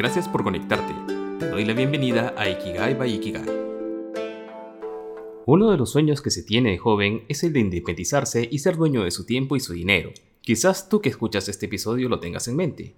Gracias por conectarte. Te doy la bienvenida a Ikigai by Ikigai. Uno de los sueños que se tiene de joven es el de independizarse y ser dueño de su tiempo y su dinero. Quizás tú que escuchas este episodio lo tengas en mente.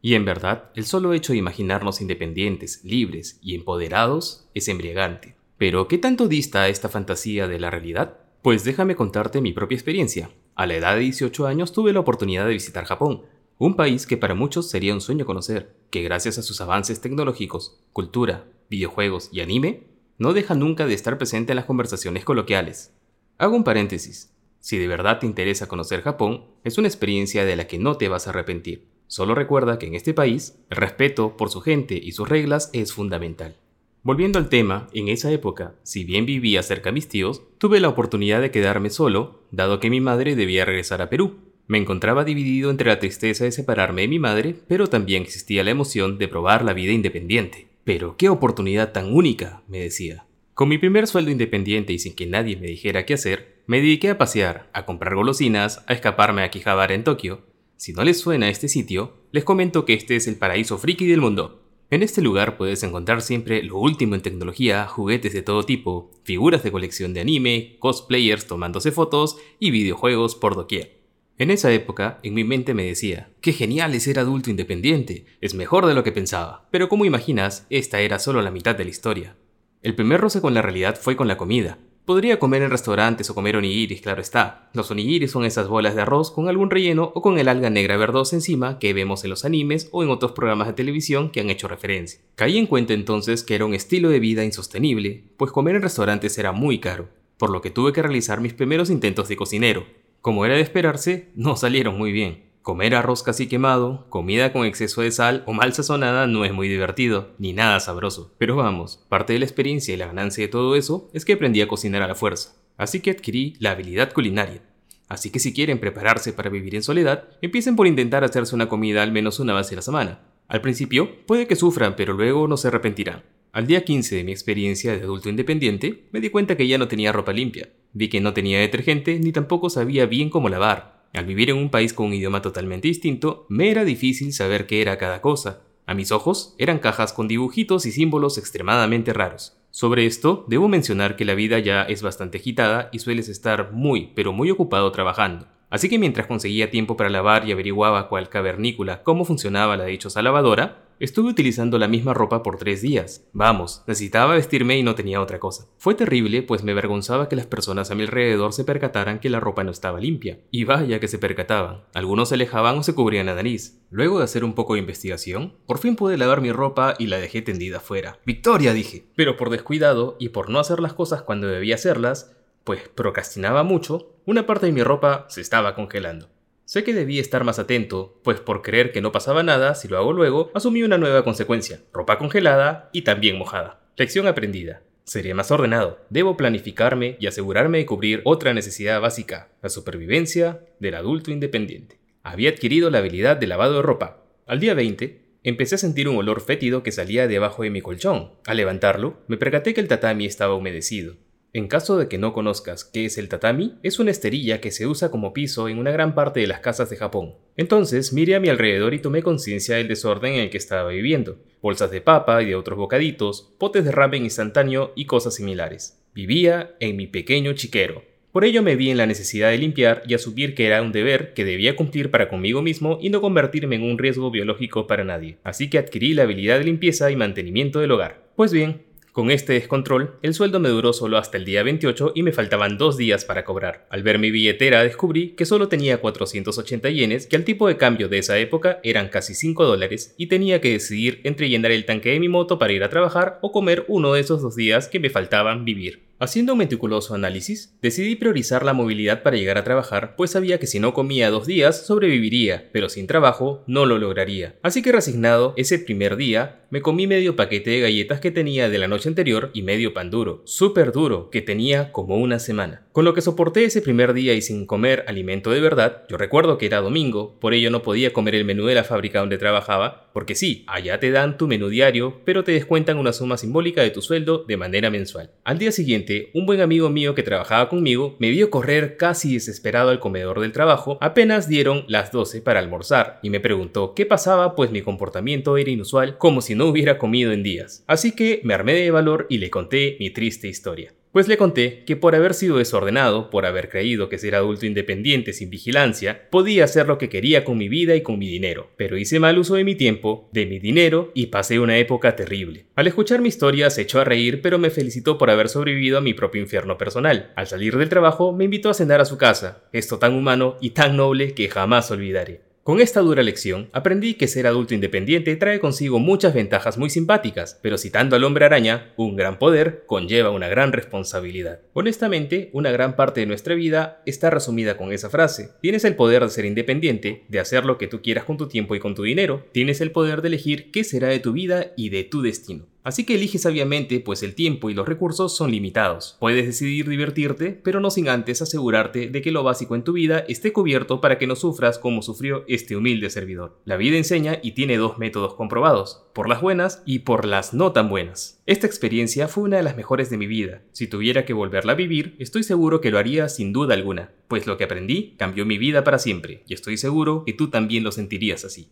Y en verdad, el solo hecho de imaginarnos independientes, libres y empoderados es embriagante. Pero, ¿qué tanto dista esta fantasía de la realidad? Pues déjame contarte mi propia experiencia. A la edad de 18 años tuve la oportunidad de visitar Japón, un país que para muchos sería un sueño conocer, que gracias a sus avances tecnológicos, cultura, videojuegos y anime, no deja nunca de estar presente en las conversaciones coloquiales. Hago un paréntesis. Si de verdad te interesa conocer Japón, es una experiencia de la que no te vas a arrepentir. Solo recuerda que en este país, el respeto por su gente y sus reglas es fundamental. Volviendo al tema, en esa época, si bien vivía cerca de mis tíos, tuve la oportunidad de quedarme solo, dado que mi madre debía regresar a Perú, me encontraba dividido entre la tristeza de separarme de mi madre, pero también existía la emoción de probar la vida independiente. Pero qué oportunidad tan única, me decía. Con mi primer sueldo independiente y sin que nadie me dijera qué hacer, me dediqué a pasear, a comprar golosinas, a escaparme a Kijabara en Tokio. Si no les suena este sitio, les comento que este es el paraíso friki del mundo. En este lugar puedes encontrar siempre lo último en tecnología, juguetes de todo tipo, figuras de colección de anime, cosplayers tomándose fotos y videojuegos por doquier. En esa época, en mi mente me decía, qué genial es ser adulto independiente, es mejor de lo que pensaba. Pero como imaginas, esta era solo la mitad de la historia. El primer roce con la realidad fue con la comida. Podría comer en restaurantes o comer onigiris, claro está. Los onigiris son esas bolas de arroz con algún relleno o con el alga negra verdosa encima que vemos en los animes o en otros programas de televisión que han hecho referencia. Caí en cuenta entonces que era un estilo de vida insostenible, pues comer en restaurantes era muy caro, por lo que tuve que realizar mis primeros intentos de cocinero, como era de esperarse, no salieron muy bien. Comer arroz casi quemado, comida con exceso de sal o mal sazonada no es muy divertido, ni nada sabroso. Pero vamos, parte de la experiencia y la ganancia de todo eso es que aprendí a cocinar a la fuerza. Así que adquirí la habilidad culinaria. Así que si quieren prepararse para vivir en soledad, empiecen por intentar hacerse una comida al menos una vez a la semana. Al principio, puede que sufran, pero luego no se arrepentirán. Al día 15 de mi experiencia de adulto independiente, me di cuenta que ya no tenía ropa limpia. Vi que no tenía detergente ni tampoco sabía bien cómo lavar. Al vivir en un país con un idioma totalmente distinto, me era difícil saber qué era cada cosa. A mis ojos, eran cajas con dibujitos y símbolos extremadamente raros. Sobre esto, debo mencionar que la vida ya es bastante agitada y sueles estar muy, pero muy ocupado trabajando. Así que mientras conseguía tiempo para lavar y averiguaba cuál cavernícula cómo funcionaba la dichosa lavadora, Estuve utilizando la misma ropa por tres días. Vamos, necesitaba vestirme y no tenía otra cosa. Fue terrible, pues me avergonzaba que las personas a mi alrededor se percataran que la ropa no estaba limpia. Y vaya que se percataban. Algunos se alejaban o se cubrían la nariz. Luego de hacer un poco de investigación, por fin pude lavar mi ropa y la dejé tendida afuera. ¡Victoria! dije. Pero por descuidado y por no hacer las cosas cuando debía hacerlas, pues procrastinaba mucho, una parte de mi ropa se estaba congelando. Sé que debí estar más atento, pues por creer que no pasaba nada si lo hago luego, asumí una nueva consecuencia, ropa congelada y también mojada. Lección aprendida. Seré más ordenado. Debo planificarme y asegurarme de cubrir otra necesidad básica, la supervivencia del adulto independiente. Había adquirido la habilidad de lavado de ropa. Al día 20, empecé a sentir un olor fétido que salía debajo de mi colchón. Al levantarlo, me percaté que el tatami estaba humedecido. En caso de que no conozcas qué es el tatami, es una esterilla que se usa como piso en una gran parte de las casas de Japón. Entonces miré a mi alrededor y tomé conciencia del desorden en el que estaba viviendo. Bolsas de papa y de otros bocaditos, potes de ramen instantáneo y cosas similares. Vivía en mi pequeño chiquero. Por ello me vi en la necesidad de limpiar y asumir que era un deber que debía cumplir para conmigo mismo y no convertirme en un riesgo biológico para nadie. Así que adquirí la habilidad de limpieza y mantenimiento del hogar. Pues bien, con este descontrol, el sueldo me duró solo hasta el día 28 y me faltaban dos días para cobrar. Al ver mi billetera descubrí que solo tenía 480 yenes, que al tipo de cambio de esa época eran casi 5 dólares, y tenía que decidir entre llenar el tanque de mi moto para ir a trabajar o comer uno de esos dos días que me faltaban vivir. Haciendo un meticuloso análisis, decidí priorizar la movilidad para llegar a trabajar, pues sabía que si no comía dos días sobreviviría, pero sin trabajo no lo lograría. Así que resignado, ese primer día me comí medio paquete de galletas que tenía de la noche anterior y medio pan duro, súper duro, que tenía como una semana. Con lo que soporté ese primer día y sin comer alimento de verdad, yo recuerdo que era domingo, por ello no podía comer el menú de la fábrica donde trabajaba, porque sí, allá te dan tu menú diario, pero te descuentan una suma simbólica de tu sueldo de manera mensual. Al día siguiente, un buen amigo mío que trabajaba conmigo me vio correr casi desesperado al comedor del trabajo apenas dieron las 12 para almorzar y me preguntó qué pasaba pues mi comportamiento era inusual como si no hubiera comido en días. Así que me armé de valor y le conté mi triste historia. Pues le conté que por haber sido desordenado, por haber creído que ser adulto independiente sin vigilancia, podía hacer lo que quería con mi vida y con mi dinero, pero hice mal uso de mi tiempo, de mi dinero y pasé una época terrible. Al escuchar mi historia se echó a reír pero me felicitó por haber sobrevivido a mi propio infierno personal. Al salir del trabajo me invitó a cenar a su casa, esto tan humano y tan noble que jamás olvidaré. Con esta dura lección, aprendí que ser adulto independiente trae consigo muchas ventajas muy simpáticas, pero citando al hombre araña, un gran poder conlleva una gran responsabilidad. Honestamente, una gran parte de nuestra vida está resumida con esa frase. Tienes el poder de ser independiente, de hacer lo que tú quieras con tu tiempo y con tu dinero. Tienes el poder de elegir qué será de tu vida y de tu destino. Así que elige sabiamente, pues el tiempo y los recursos son limitados. Puedes decidir divertirte, pero no sin antes asegurarte de que lo básico en tu vida esté cubierto para que no sufras como sufrió este humilde servidor. La vida enseña y tiene dos métodos comprobados, por las buenas y por las no tan buenas. Esta experiencia fue una de las mejores de mi vida. Si tuviera que volverla a vivir, estoy seguro que lo haría sin duda alguna, pues lo que aprendí cambió mi vida para siempre, y estoy seguro que tú también lo sentirías así.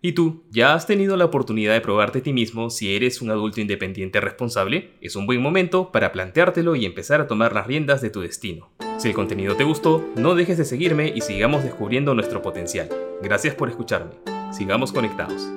¿Y tú? ¿Ya has tenido la oportunidad de probarte a ti mismo si eres un adulto independiente responsable? Es un buen momento para planteártelo y empezar a tomar las riendas de tu destino. Si el contenido te gustó, no dejes de seguirme y sigamos descubriendo nuestro potencial. Gracias por escucharme. Sigamos conectados.